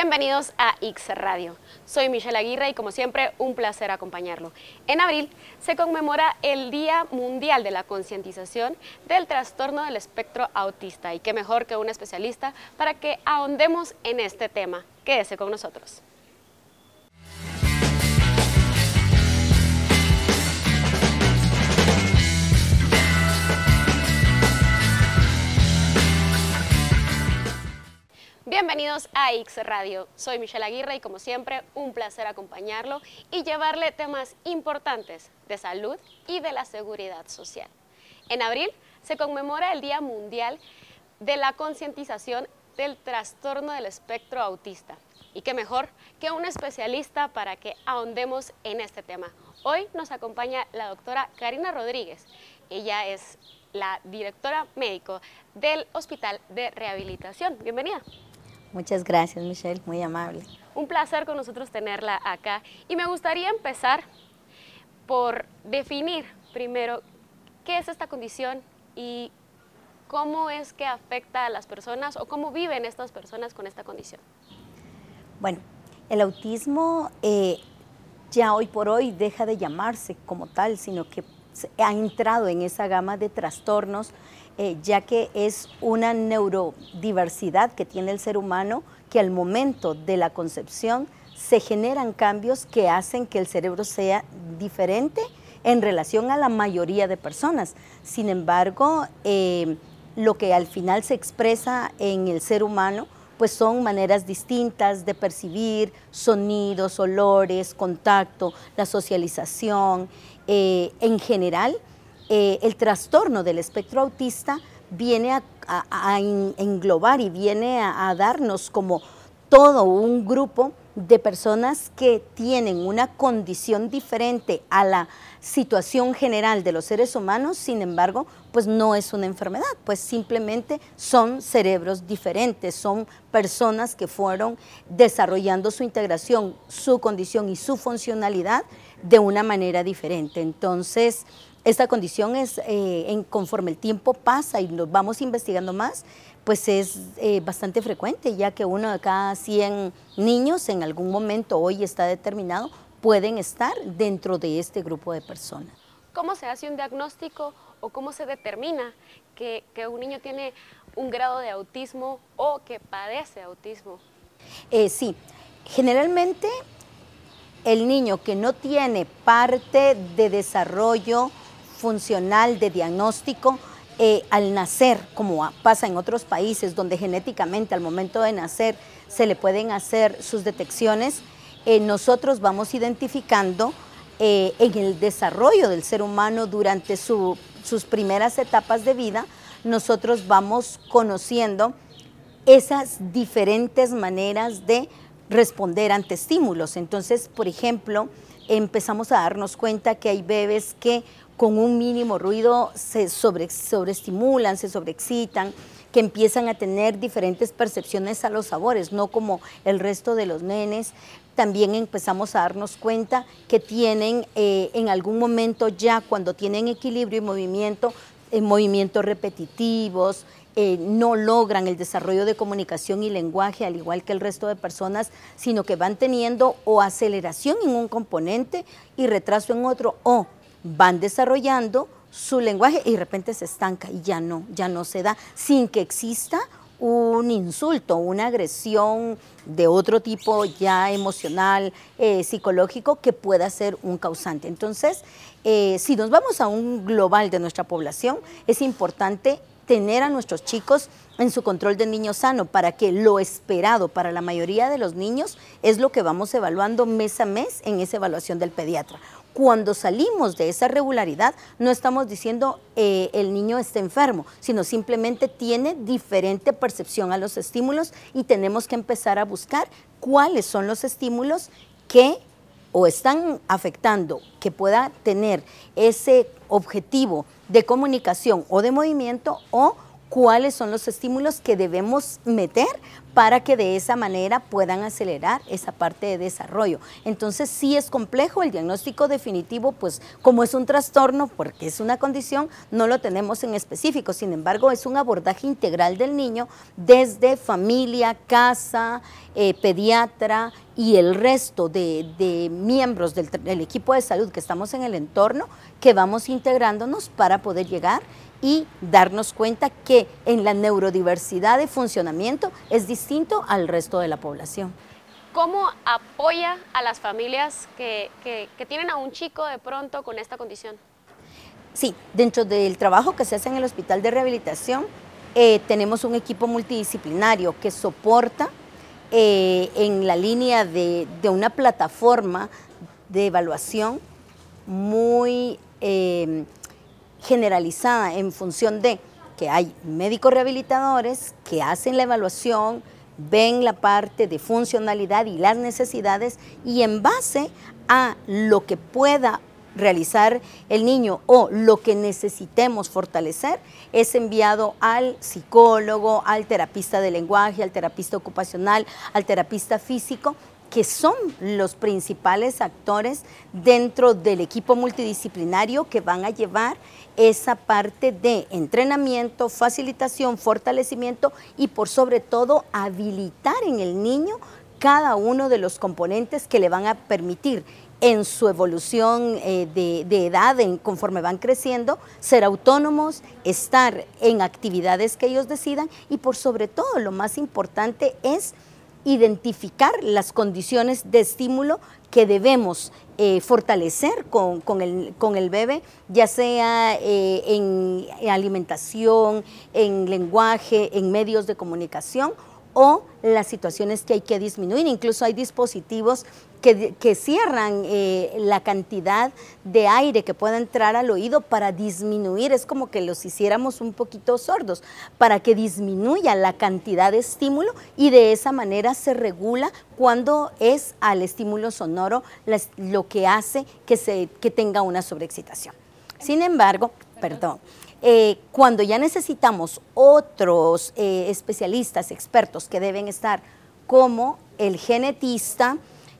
Bienvenidos a X Radio. Soy Michelle Aguirre y como siempre un placer acompañarlo. En abril se conmemora el Día Mundial de la Concientización del Trastorno del Espectro Autista y qué mejor que un especialista para que ahondemos en este tema. Quédese con nosotros. Bienvenidos a X Radio. Soy Michelle Aguirre y como siempre un placer acompañarlo y llevarle temas importantes de salud y de la seguridad social. En abril se conmemora el Día Mundial de la Concientización del Trastorno del Espectro Autista. Y qué mejor que un especialista para que ahondemos en este tema. Hoy nos acompaña la doctora Karina Rodríguez. Ella es la directora médico del Hospital de Rehabilitación. Bienvenida. Muchas gracias, Michelle, muy amable. Un placer con nosotros tenerla acá. Y me gustaría empezar por definir primero qué es esta condición y cómo es que afecta a las personas o cómo viven estas personas con esta condición. Bueno, el autismo eh, ya hoy por hoy deja de llamarse como tal, sino que ha entrado en esa gama de trastornos eh, ya que es una neurodiversidad que tiene el ser humano que al momento de la concepción se generan cambios que hacen que el cerebro sea diferente en relación a la mayoría de personas. Sin embargo, eh, lo que al final se expresa en el ser humano, pues son maneras distintas de percibir sonidos, olores, contacto, la socialización. Eh, en general, eh, el trastorno del espectro autista viene a, englobar y viene a, darnos como todo un grupo de personas que tienen una condición diferente a la situación general de los seres humanos, sin embargo, pues no es una enfermedad, pues simplemente son cerebros diferentes, son personas que fueron desarrollando su integración, su condición y su funcionalidad de una manera diferente. Entonces, esta condición es, eh, en, conforme el tiempo pasa y nos vamos investigando más, pues es eh, bastante frecuente, ya que uno de cada 100 niños en algún momento, hoy está determinado, pueden estar dentro de este grupo de personas. ¿Cómo se hace un diagnóstico o cómo se determina que, que un niño tiene un grado de autismo o que padece autismo? Eh, sí, generalmente el niño que no tiene parte de desarrollo funcional de diagnóstico eh, al nacer, como pasa en otros países donde genéticamente al momento de nacer se le pueden hacer sus detecciones, eh, nosotros vamos identificando eh, en el desarrollo del ser humano durante sus primeras etapas de vida, nosotros vamos conociendo esas diferentes maneras de responder ante estímulos. Entonces, por ejemplo, empezamos a darnos cuenta que hay bebés que con un mínimo ruido se sobre, sobreestimulan, se sobreexcitan, que empiezan a tener diferentes percepciones a los sabores, no como el resto de los nenes. También empezamos a darnos cuenta que tienen eh, en algún momento ya cuando tienen equilibrio y movimiento, eh, movimientos repetitivos, eh, no logran el desarrollo de comunicación y lenguaje al igual que el resto de personas, sino que van teniendo o aceleración en un componente y retraso en otro, o van desarrollando su lenguaje y de repente se estanca y ya no, ya no se da, sin que exista un insulto, una agresión de otro tipo ya emocional, eh, psicológico, que pueda ser un causante. Entonces, eh, si nos vamos a un global de nuestra población, es importante tener a nuestros chicos en su control de niño sano para que lo esperado para la mayoría de los niños es lo que vamos evaluando mes a mes en esa evaluación del pediatra cuando salimos de esa regularidad, no estamos diciendo eh, el niño está enfermo, sino simplemente tiene diferente percepción a los estímulos y tenemos que empezar a buscar cuáles son los estímulos que o están afectando que pueda tener ese objetivo de comunicación o de movimiento o cuáles son los estímulos que debemos meter para que de esa manera puedan acelerar esa parte de desarrollo. Entonces sí es complejo, el diagnóstico definitivo, pues como es un trastorno, porque es una condición, no lo tenemos en específico, sin embargo es un abordaje integral del niño desde familia, casa, eh, pediatra y el resto de, miembros del, del equipo de salud que estamos en el entorno, que vamos integrándonos para poder llegar y darnos cuenta que en la neurodiversidad de funcionamiento es distinto al resto de la población. ¿Cómo apoya a las familias que, tienen a un chico de pronto con esta condición? Sí, dentro del trabajo que se hace en el Hospital de Rehabilitación, eh, tenemos un equipo multidisciplinario que soporta eh, en la línea de, una plataforma de evaluación muy eh, generalizada en función de que hay médicos rehabilitadores que hacen la evaluación, ven la parte de funcionalidad y las necesidades y en base a lo que pueda realizar el niño o lo que necesitemos fortalecer es enviado al psicólogo, al terapista de lenguaje, al terapista ocupacional, al terapista físico que son los principales actores dentro del equipo multidisciplinario que van a llevar esa parte de entrenamiento, facilitación, fortalecimiento y por sobre todo habilitar en el niño cada uno de los componentes que le van a permitir en su evolución eh, de, edad, en, conforme van creciendo, ser autónomos, estar en actividades que ellos decidan y por sobre todo lo más importante es identificar las condiciones de estímulo que debemos eh, fortalecer con, el, con, el, bebé, ya sea eh, en alimentación, en lenguaje, en medios de comunicación o las situaciones que hay que disminuir. Incluso hay dispositivos que, cierran eh, la cantidad de aire que pueda entrar al oído para disminuir, es como que los hiciéramos un poquito sordos, para que disminuya la cantidad de estímulo y de esa manera se regula cuando es al estímulo sonoro lo que hace que, se, que tenga una sobreexcitación. Sin embargo, perdón, eh, cuando ya necesitamos otros eh, especialistas, expertos que deben estar como el genetista,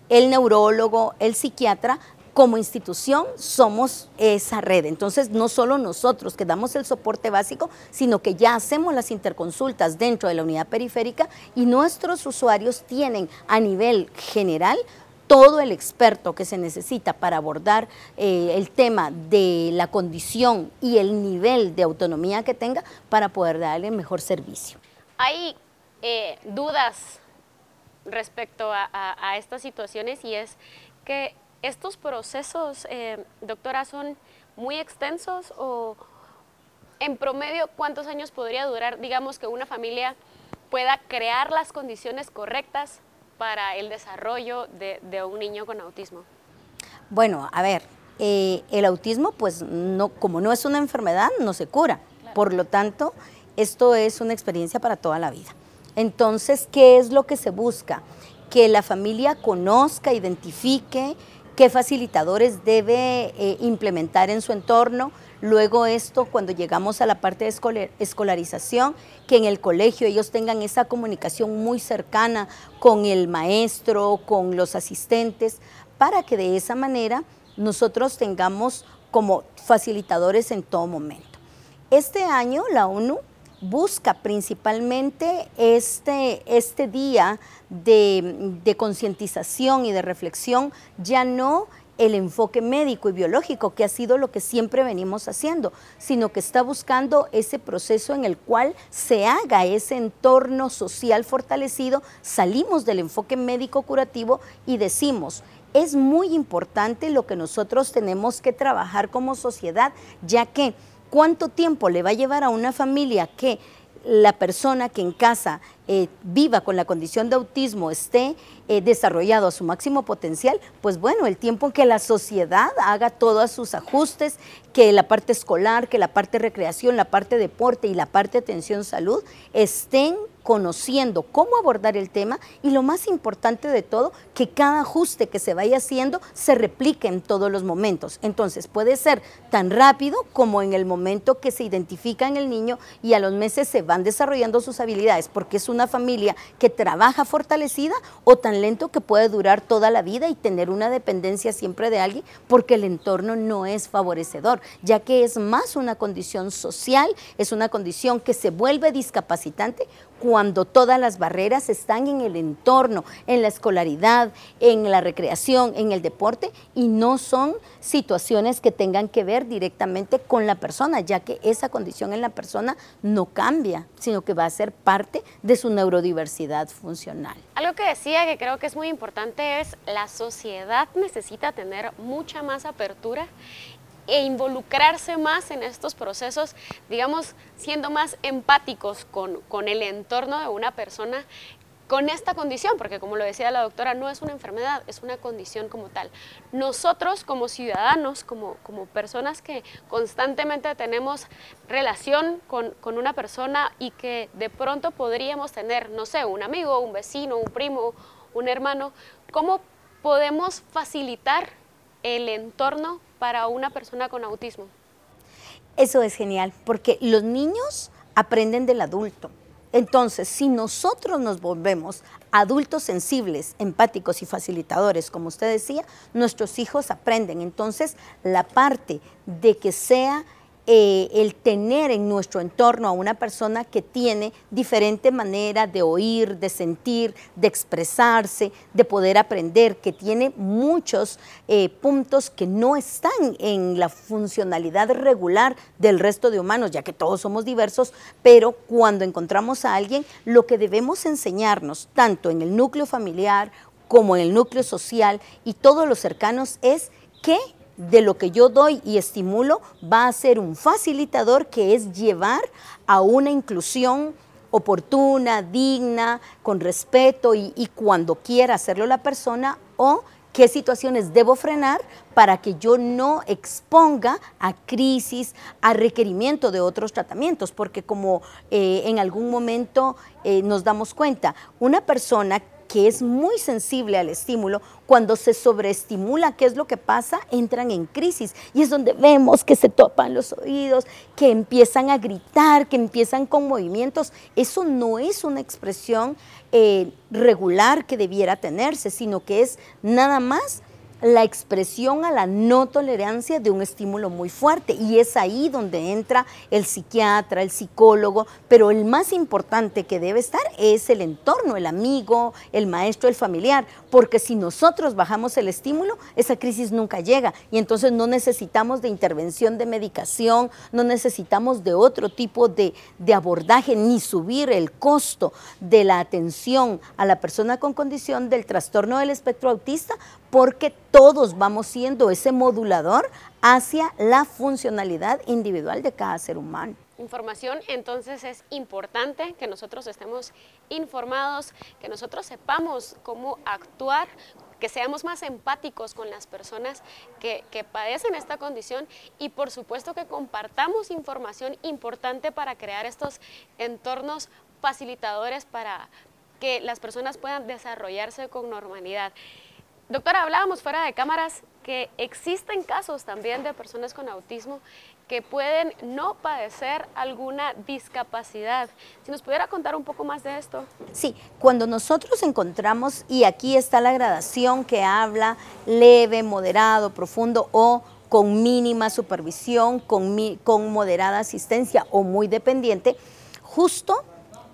el neurólogo, el psiquiatra, como institución somos esa red. Entonces, no solo nosotros que damos el soporte básico, sino que ya hacemos las interconsultas dentro de la unidad periférica y nuestros usuarios tienen a nivel general todo el experto que se necesita para abordar eh, el tema de la condición y el nivel de autonomía que tenga para poder darle mejor servicio. Hay eh, dudas respecto a, estas situaciones y es que estos procesos, eh, doctora, son muy extensos o en promedio cuántos años podría durar, digamos, que una familia pueda crear las condiciones correctas para el desarrollo de, un niño con autismo? Bueno, a ver, eh, el autismo, pues no, como no es una enfermedad, no se cura. Por lo tanto, esto es una experiencia para toda la vida. Entonces, ¿qué es lo que se busca? Que la familia conozca, identifique qué facilitadores debe eh, implementar en su entorno. Luego esto, cuando llegamos a la parte de escolarización, que en el colegio ellos tengan esa comunicación muy cercana con el maestro, con los asistentes, para que de esa manera nosotros tengamos como facilitadores en todo momento. Este año la ONU busca principalmente este, este día de, concientización y de reflexión, ya no el enfoque médico y biológico, que ha sido lo que siempre venimos haciendo, sino que está buscando ese proceso en el cual se haga ese entorno social fortalecido, salimos del enfoque médico curativo y decimos, es muy importante lo que nosotros tenemos que trabajar como sociedad, ya que ¿Cuánto tiempo le va a llevar a una familia que la persona que en casa eh, viva con la condición de autismo esté eh, desarrollado a su máximo potencial, pues bueno, el tiempo en que la sociedad haga todos sus ajustes, que la parte escolar, que la parte recreación, la parte deporte y la parte atención salud estén conociendo cómo abordar el tema y lo más importante de todo, que cada ajuste que se vaya haciendo se replique en todos los momentos. Entonces puede ser tan rápido como en el momento que se identifica en el niño y a los meses se van desarrollando sus habilidades, porque es una familia que trabaja fortalecida o tan lento que puede durar toda la vida y tener una dependencia siempre de alguien porque el entorno no es favorecedor, ya que es más una condición social, es una condición que se vuelve discapacitante cuando todas las barreras están en el entorno, en la escolaridad, en la recreación, en el deporte y no son situaciones que tengan que ver directamente con la persona, ya que esa condición en la persona no cambia, sino que va a ser parte de su neurodiversidad funcional. Algo que decía que creo que es muy importante es la sociedad necesita tener mucha más apertura e involucrarse más en estos procesos, digamos, siendo más empáticos con, con el entorno de una persona con esta condición, porque como lo decía la doctora, no es una enfermedad, es una condición como tal. Nosotros como ciudadanos, como, como personas que constantemente tenemos relación con, con, una persona y que de pronto podríamos tener, no sé, un amigo, un vecino, un primo, un hermano, ¿cómo podemos facilitar el entorno para una persona con autismo? Eso es genial, porque los niños aprenden del adulto. Entonces, si nosotros nos volvemos adultos sensibles, empáticos y facilitadores, como usted decía, nuestros hijos aprenden. Entonces, la parte de que sea eh, el tener en nuestro entorno a una persona que tiene diferente manera de oír, de sentir, de expresarse, de poder aprender, que tiene muchos eh, puntos que no están en la funcionalidad regular del resto de humanos, ya que todos somos diversos, pero cuando encontramos a alguien, lo que debemos enseñarnos, tanto en el núcleo familiar como en el núcleo social y todos los cercanos, es que de lo que yo doy y estimulo va a ser un facilitador que es llevar a una inclusión oportuna, digna, con respeto y, cuando quiera hacerlo la persona o qué situaciones debo frenar para que yo no exponga a crisis, a requerimiento de otros tratamientos, porque como eh, en algún momento eh, nos damos cuenta, una persona que es muy sensible al estímulo, cuando se sobreestimula, ¿qué es lo que pasa? Entran en crisis y es donde vemos que se topan los oídos, que empiezan a gritar, que empiezan con movimientos. Eso no es una expresión eh, regular que debiera tenerse, sino que es nada más la expresión a la no tolerancia de un estímulo muy fuerte. Y es ahí donde entra el psiquiatra, el psicólogo, pero el más importante que debe estar es el entorno, el amigo, el maestro, el familiar, porque si nosotros bajamos el estímulo, esa crisis nunca llega. Y entonces no necesitamos de intervención de medicación, no necesitamos de otro tipo de, de abordaje ni subir el costo de la atención a la persona con condición del trastorno del espectro autista porque todos vamos siendo ese modulador hacia la funcionalidad individual de cada ser humano. Información, entonces es importante que nosotros estemos informados, que nosotros sepamos cómo actuar, que seamos más empáticos con las personas que, padecen esta condición y por supuesto que compartamos información importante para crear estos entornos facilitadores para que las personas puedan desarrollarse con normalidad. Doctora, hablábamos fuera de cámaras que existen casos también de personas con autismo que pueden no padecer alguna discapacidad. Si nos pudiera contar un poco más de esto. Sí, cuando nosotros encontramos, y aquí está la gradación que habla leve, moderado, profundo o con mínima supervisión, con, con moderada asistencia o muy dependiente, justo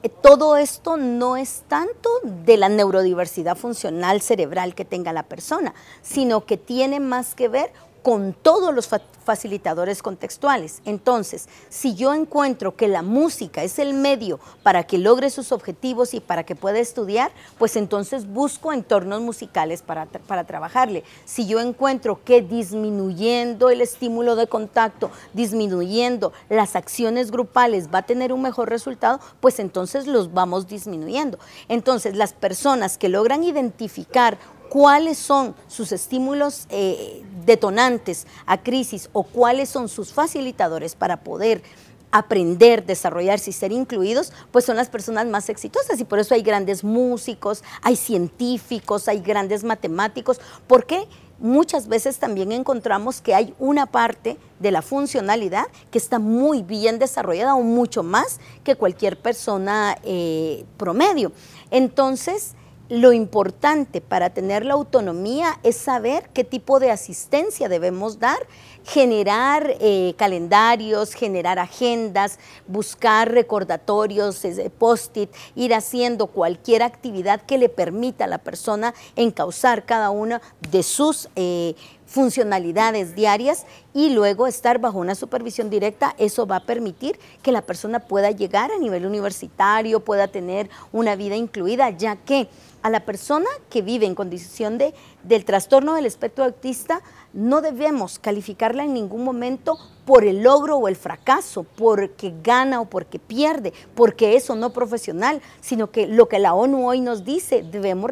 todo esto no es tanto de la neurodiversidad funcional cerebral que tenga la persona, sino que tiene más que ver con todos los facilitadores contextuales. Entonces, si yo encuentro que la música es el medio para que logre sus objetivos y para que pueda estudiar, pues entonces busco entornos musicales para, para trabajarle. Si yo encuentro que disminuyendo el estímulo de contacto, disminuyendo las acciones grupales va a tener un mejor resultado, pues entonces los vamos disminuyendo. Entonces, las personas que logran identificar cuáles son sus estímulos eh, detonantes a crisis o cuáles son sus facilitadores para poder aprender, desarrollarse y ser incluidos, pues son las personas más exitosas y por eso hay grandes músicos, hay científicos, hay grandes matemáticos, porque muchas veces también encontramos que hay una parte de la funcionalidad que está muy bien desarrollada o mucho más que cualquier persona eh, promedio. Entonces, lo importante para tener la autonomía es saber qué tipo de asistencia debemos dar, generar eh, calendarios, generar agendas, buscar recordatorios, post-it, ir haciendo cualquier actividad que le permita a la persona encauzar cada una de sus eh, funcionalidades diarias y luego estar bajo una supervisión directa, eso va a permitir que la persona pueda llegar a nivel universitario, pueda tener una vida incluida, ya que a la persona que vive en condición de, del trastorno del espectro autista, no debemos calificarla en ningún momento por el logro o el fracaso, porque gana o porque pierde, porque es o no profesional, sino que lo que la ONU hoy nos dice, debemos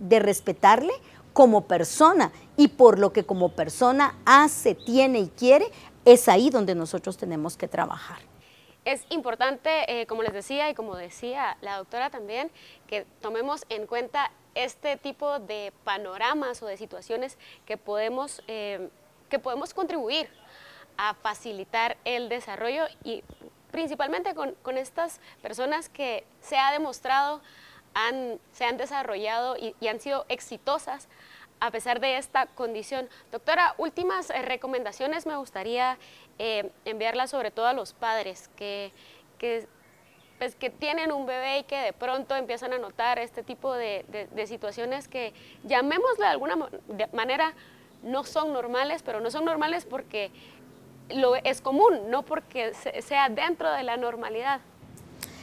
de respetarle como persona y por lo que como persona hace, tiene y quiere, es ahí donde nosotros tenemos que trabajar. Es importante, eh, como les decía y como decía la doctora también, que tomemos en cuenta este tipo de panoramas o de situaciones que podemos, eh, que podemos contribuir a facilitar el desarrollo y principalmente con, estas personas que se ha demostrado han, se han desarrollado y, han sido exitosas a pesar de esta condición. Doctora, últimas eh, recomendaciones me gustaría eh, enviarlas sobre todo a los padres que, pues, que, tienen un bebé y que de pronto empiezan a notar este tipo de, situaciones que, llamémosle de alguna manera, no son normales, pero no son normales porque lo es común, no porque sea dentro de la normalidad.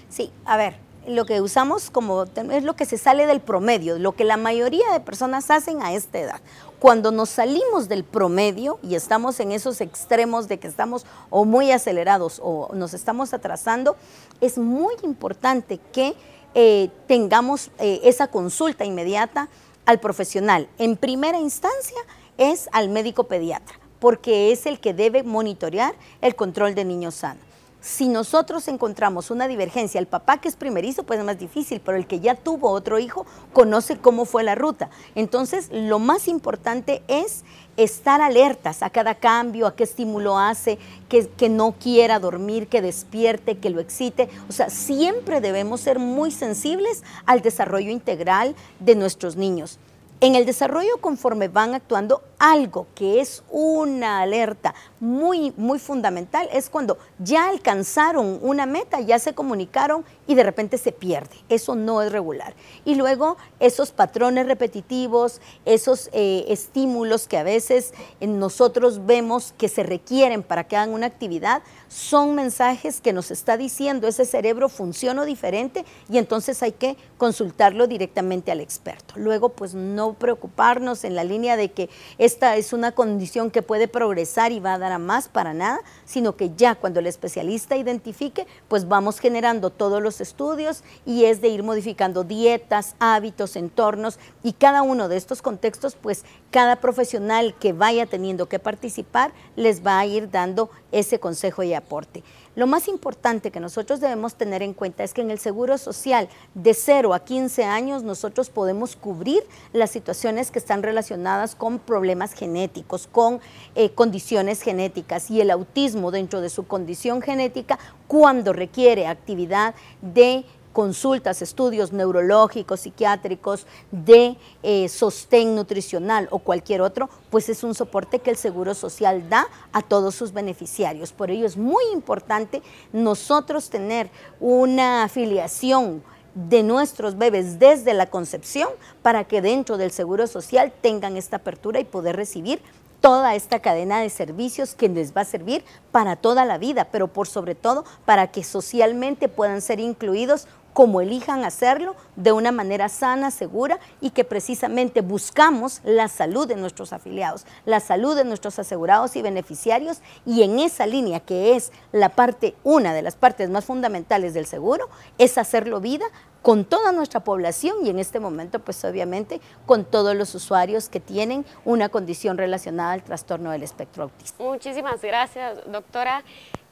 Sí, a ver, lo que usamos como es lo que se sale del promedio, lo que la mayoría de personas hacen a esta edad. Cuando nos salimos del promedio y estamos en esos extremos de que estamos o muy acelerados o nos estamos atrasando, es muy importante que eh, tengamos eh, esa consulta inmediata al profesional. En primera instancia es al médico pediatra, porque es el que debe monitorear el control de niños sanos. Si nosotros encontramos una divergencia, el papá que es primerizo pues es más difícil, pero el que ya tuvo otro hijo conoce cómo fue la ruta. Entonces, lo más importante es estar alertas a cada cambio, a qué estímulo hace, que, que no quiera dormir, que despierte, que lo excite. O sea, siempre debemos ser muy sensibles al desarrollo integral de nuestros niños. En el desarrollo, conforme van actuando, algo que es una alerta muy, muy fundamental es cuando ya alcanzaron una meta, ya se comunicaron y de repente se pierde. Eso no es regular. Y luego esos patrones repetitivos, esos eh, estímulos que a veces nosotros vemos que se requieren para que hagan una actividad, son mensajes que nos está diciendo ese cerebro funciona diferente y entonces hay que consultarlo directamente al experto. Luego, pues no preocuparnos en la línea de que esta es una condición que puede progresar y va a dar a más para nada, sino que ya cuando el especialista identifique, pues vamos generando todos los estudios y es de ir modificando dietas, hábitos, entornos y cada uno de estos contextos, pues cada profesional que vaya teniendo que participar les va a ir dando ese consejo y aporte. Lo más importante que nosotros debemos tener en cuenta es que en el Seguro Social de 0 a 15 años nosotros podemos cubrir las situaciones que están relacionadas con problemas genéticos, con eh, condiciones genéticas. Y el autismo dentro de su condición genética cuando requiere actividad de consultas, estudios neurológicos, psiquiátricos, de eh, sostén nutricional o cualquier otro, pues es un soporte que el Seguro Social da a todos sus beneficiarios. Por ello es muy importante nosotros tener una afiliación de nuestros bebés desde la concepción para que dentro del Seguro Social tengan esta apertura y poder recibir toda esta cadena de servicios que les va a servir para toda la vida, pero por sobre todo para que socialmente puedan ser incluidos como elijan hacerlo, de una manera sana, segura y que precisamente buscamos la salud de nuestros afiliados, la salud de nuestros asegurados y beneficiarios y en esa línea que es la parte, una de las partes más fundamentales del seguro, es hacerlo vida con toda nuestra población y en este momento pues obviamente con todos los usuarios que tienen una condición relacionada al trastorno del espectro autista. Muchísimas gracias doctora.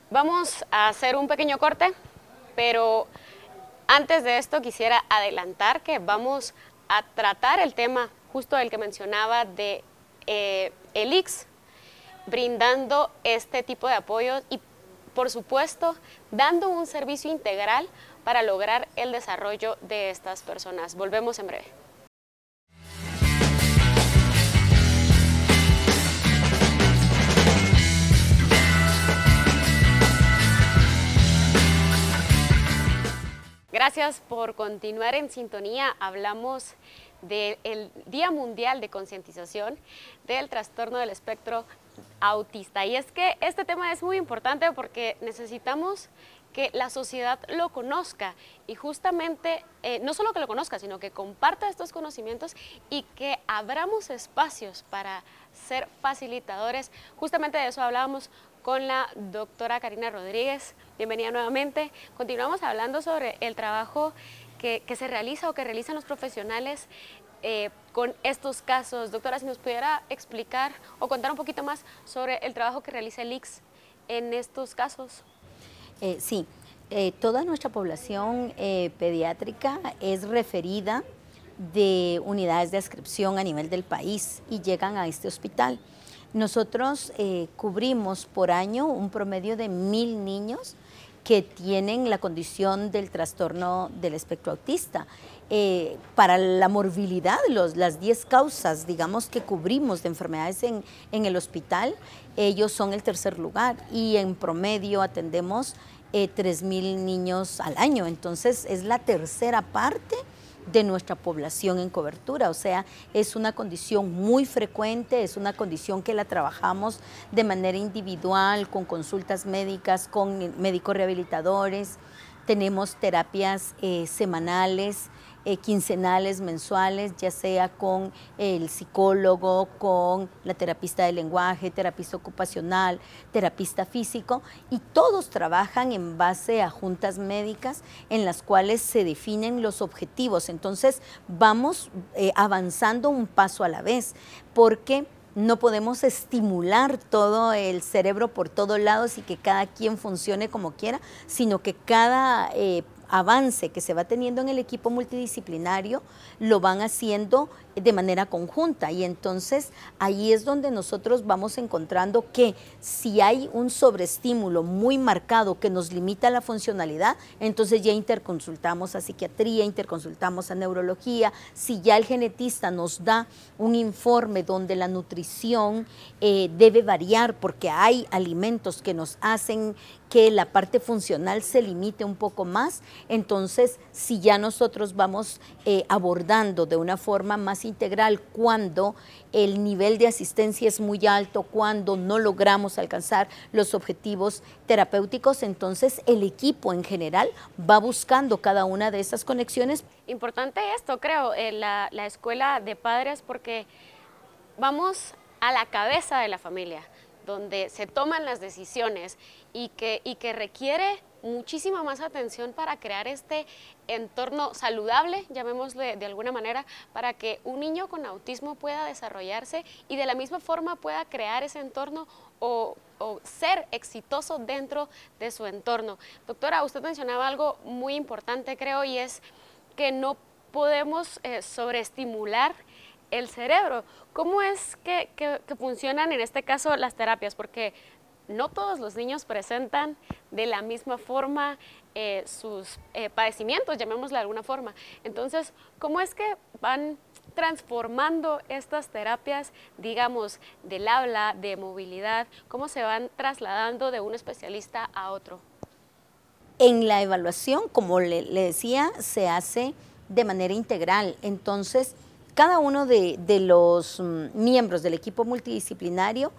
Vamos a hacer un pequeño corte, pero antes de esto quisiera adelantar que vamos a tratar el tema justo del que mencionaba de eh, el brindando este tipo de apoyo y por supuesto dando un servicio integral para lograr el desarrollo de estas personas. Volvemos en breve. Gracias por continuar en sintonía. Hablamos del Día Mundial de Concientización del Trastorno del Espectro Autista. Y es que este tema es muy importante porque necesitamos que la sociedad lo conozca y justamente eh, no solo que lo conozca, sino que comparta estos conocimientos y que abramos espacios para ser facilitadores. Justamente de eso hablábamos con la doctora Karina Rodríguez. Bienvenida nuevamente. Continuamos hablando sobre el trabajo que, se realiza o que realizan los profesionales eh, con estos casos. Doctora, si nos pudiera explicar o contar un poquito más sobre el trabajo que realiza el IX en estos casos. Eh, sí, eh, toda nuestra población pediátrica es referida de unidades de ascripción a nivel del país y llegan a este hospital. Nosotros cubrimos por año un promedio de mil niños que tienen la condición del trastorno del espectro autista. Eh, para la morbilidad, los, las 10 causas, digamos, que cubrimos de enfermedades en, en, el hospital, ellos son el tercer lugar y en promedio atendemos eh, 3.000 niños al año. Entonces es la tercera parte de nuestra población en cobertura. O sea, es una condición muy frecuente, es una condición que la trabajamos de manera individual, con consultas médicas, con médicos rehabilitadores. Tenemos terapias eh, semanales eh, quincenales, mensuales, ya sea con el psicólogo, con la terapista de lenguaje, terapista ocupacional, terapista físico, y todos trabajan en base a juntas médicas en las cuales se definen los objetivos. Entonces vamos eh, avanzando un paso a la vez, porque no podemos estimular todo el cerebro por todos lados y que cada quien funcione como quiera, sino que cada eh, avance que se va teniendo en el equipo multidisciplinario lo van haciendo de manera conjunta. Y entonces ahí es donde nosotros vamos encontrando que si hay un sobreestímulo muy marcado que nos limita la funcionalidad, entonces ya interconsultamos a psiquiatría, interconsultamos a neurología, si ya el genetista nos da un informe donde la nutrición eh, debe variar porque hay alimentos que nos hacen que la parte funcional se limite un poco más, entonces si ya nosotros vamos eh, abordando de una forma más integral cuando el nivel de asistencia es muy alto, cuando no logramos alcanzar los objetivos terapéuticos, entonces el equipo en general va buscando cada una de esas conexiones. Importante esto, creo, la, la escuela de padres, porque vamos a la cabeza de la familia, donde se toman las decisiones y que, y que requiere muchísima más atención para crear este entorno saludable, llamémosle de alguna manera, para que un niño con autismo pueda desarrollarse y de la misma forma pueda crear ese entorno o, ser exitoso dentro de su entorno. Doctora, usted mencionaba algo muy importante, creo, y es que no podemos eh, sobreestimular el cerebro. ¿Cómo es que, funcionan en este caso las terapias? Porque no todos los niños presentan de la misma forma eh, sus eh, padecimientos, llamémosle de alguna forma. Entonces, ¿cómo es que van transformando estas terapias, digamos, del habla, de movilidad, cómo se van trasladando de un especialista a otro? En la evaluación, como le, decía, se hace de manera integral. Entonces, cada uno de, de los mm, miembros del equipo multidisciplinario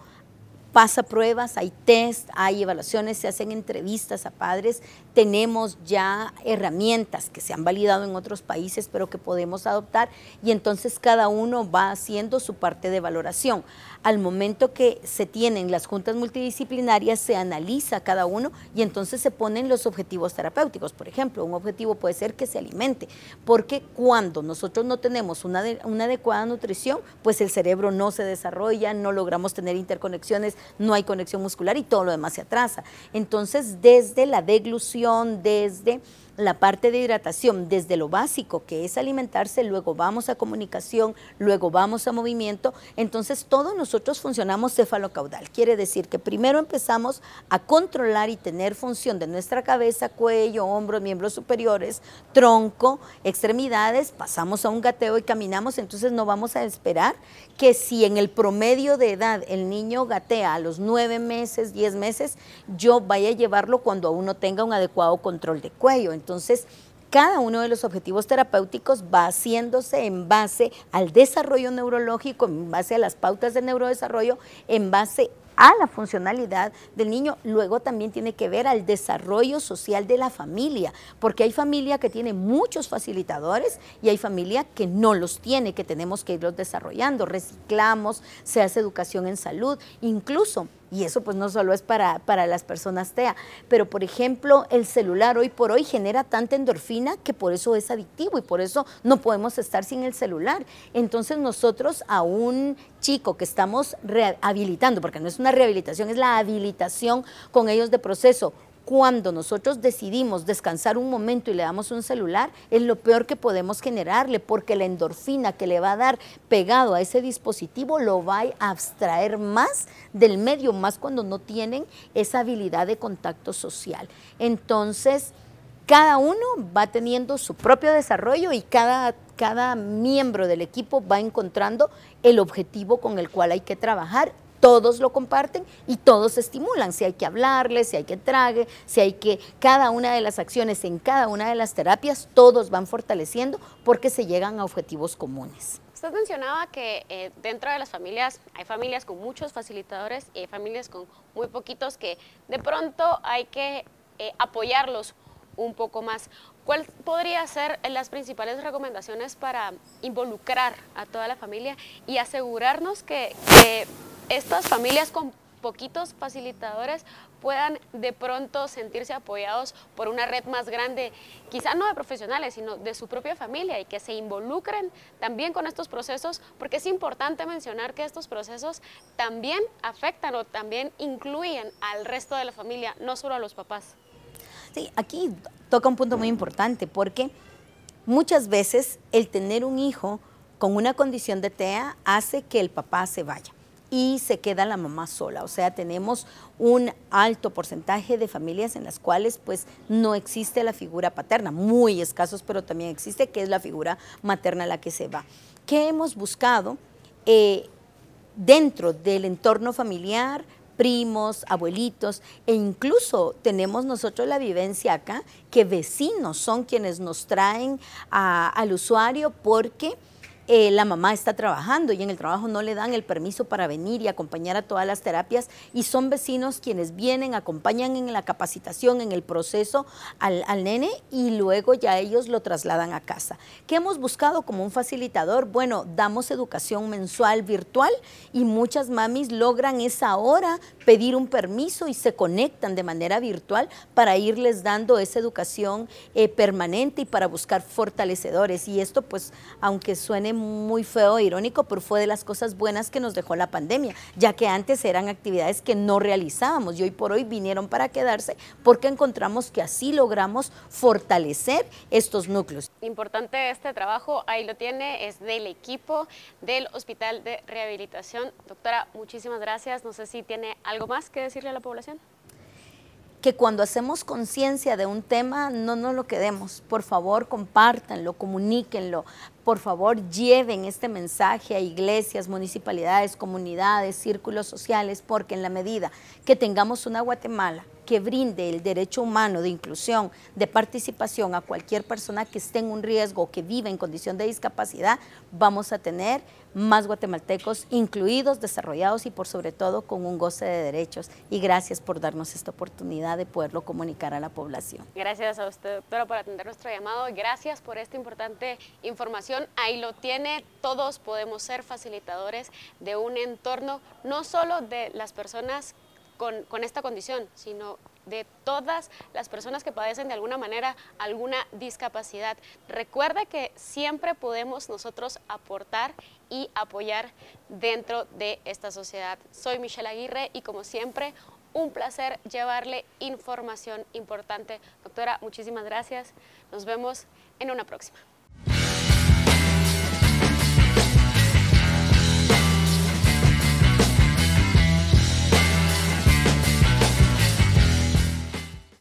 pasa pruebas, hay test, hay evaluaciones, se hacen entrevistas a padres tenemos ya herramientas que se han validado en otros países, pero que podemos adoptar y entonces cada uno va haciendo su parte de valoración. Al momento que se tienen las juntas multidisciplinarias, se analiza cada uno y entonces se ponen los objetivos terapéuticos. Por ejemplo, un objetivo puede ser que se alimente, porque cuando nosotros no tenemos una, adecuada nutrición, pues el cerebro no se desarrolla, no logramos tener interconexiones, no hay conexión muscular y todo lo demás se atrasa. Entonces, desde la deglución, desde la parte de hidratación desde lo básico, que es alimentarse, luego vamos a comunicación, luego vamos a movimiento, entonces todos nosotros funcionamos cefalocaudal. Quiere decir que primero empezamos a controlar y tener función de nuestra cabeza, cuello, hombros, miembros superiores, tronco, extremidades, pasamos a un gateo y caminamos, entonces no vamos a esperar que si en el promedio de edad el niño gatea a los nueve meses, diez meses, yo vaya a llevarlo cuando aún no tenga un adecuado control de cuello. Cada uno de los objetivos terapéuticos va haciéndose en base al desarrollo neurológico, en base a las pautas de neurodesarrollo, en base a la funcionalidad del niño, luego también tiene que ver al desarrollo social de la familia, porque hay familia que tiene muchos facilitadores y hay familia que no los tiene, que tenemos que irlos desarrollando. Reciclamos, se hace educación en salud, incluso y eso pues no solo es para, para, las personas TEA, pero por ejemplo el celular hoy por hoy genera tanta endorfina que por eso es adictivo y por eso no podemos estar sin el celular. Entonces nosotros a un chico que estamos rehabilitando, porque no es una rehabilitación, es la habilitación con ellos de proceso, cuando nosotros decidimos descansar un momento y le damos un celular, es lo peor que podemos generarle, porque la endorfina que le va a dar pegado a ese dispositivo lo va a abstraer más del medio, más cuando no tienen esa habilidad de contacto social. Entonces, cada uno va teniendo su propio desarrollo y cada, cada miembro del equipo va encontrando el objetivo con el cual hay que trabajar todos lo comparten y todos estimulan. Si hay que hablarle, si hay que trague, si hay que, cada una de las acciones en cada una de las terapias, todos van fortaleciendo porque se llegan a objetivos comunes. Usted mencionaba que eh, dentro de las familias hay familias con muchos facilitadores y hay familias con muy poquitos que de pronto hay que eh, apoyarlos un poco más. ¿Cuál podría ser las principales recomendaciones para involucrar a toda la familia y asegurarnos que, que estas familias con poquitos facilitadores puedan de pronto sentirse apoyados por una red más grande, quizá no de profesionales, sino de su propia familia y que se involucren también con estos procesos, porque es importante mencionar que estos procesos también afectan o también incluyen al resto de la familia, no solo a los papás. Sí, aquí toca un punto muy importante porque muchas veces el tener un hijo con una condición de TEA hace que el papá se vaya y se queda la mamá sola. O sea, tenemos un alto porcentaje de familias en las cuales pues no existe la figura paterna, muy escasos, pero también existe, que es la figura materna la que se va. ¿Qué hemos buscado? Eh, dentro del entorno familiar, primos, abuelitos, e incluso tenemos nosotros la vivencia acá, que vecinos son quienes nos traen al usuario porque eh, la mamá está trabajando y en el trabajo no le dan el permiso para venir y acompañar a todas las terapias y son vecinos quienes vienen, acompañan en la capacitación, en el proceso al, al nene y luego ya ellos lo trasladan a casa. ¿Qué hemos buscado como un facilitador? Bueno, damos educación mensual virtual y muchas mamis logran esa hora pedir un permiso y se conectan de manera virtual para irles dando esa educación eh, permanente y para buscar fortalecedores. Y esto pues, aunque suene muy feo e irónico, pero fue de las cosas buenas que nos dejó la pandemia, ya que antes eran actividades que no realizábamos y hoy por hoy vinieron para quedarse porque encontramos que así logramos fortalecer estos núcleos. Importante este trabajo, ahí lo tiene, es del equipo del Hospital de Rehabilitación. Doctora, muchísimas gracias. No sé si tiene algo más que decirle a la población que cuando hacemos conciencia de un tema no nos lo quedemos. Por favor, compártanlo, comuníquenlo. Por favor, lleven este mensaje a iglesias, municipalidades, comunidades, círculos sociales, porque en la medida que tengamos una Guatemala que brinde el derecho humano de inclusión, de participación a cualquier persona que esté en un riesgo, que vive en condición de discapacidad, vamos a tener más guatemaltecos incluidos, desarrollados y por sobre todo con un goce de derechos. Y gracias por darnos esta oportunidad de poderlo comunicar a la población. Gracias a usted, doctora, por atender nuestro llamado. Gracias por esta importante información. Ahí lo tiene. Todos podemos ser facilitadores de un entorno, no solo de las personas con, esta condición, sino de todas las personas que padecen de alguna manera alguna discapacidad. Recuerda que siempre podemos nosotros aportar y apoyar dentro de esta sociedad. Soy Michelle Aguirre y como siempre, un placer llevarle información importante. Doctora, muchísimas gracias. Nos vemos en una próxima.